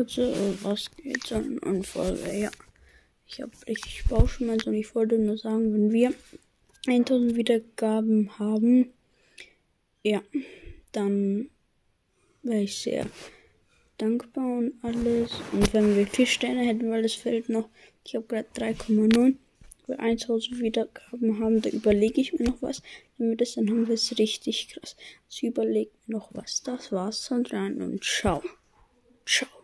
Leute, äh, was geht so an Folge? Ja, ich habe richtig Bauchschmerzen und ich wollte nur sagen, wenn wir 1000 Wiedergaben haben, ja, dann wäre ich sehr dankbar und alles. Und wenn wir 4 Sterne hätten, weil es fehlt noch, ich habe gerade 3,9 wir 1000 Wiedergaben haben, da überlege ich mir noch was. Wenn wir das dann haben, wir es richtig krass. Also überlegt mir noch was. Das war's, dann rein und ciao. Ciao.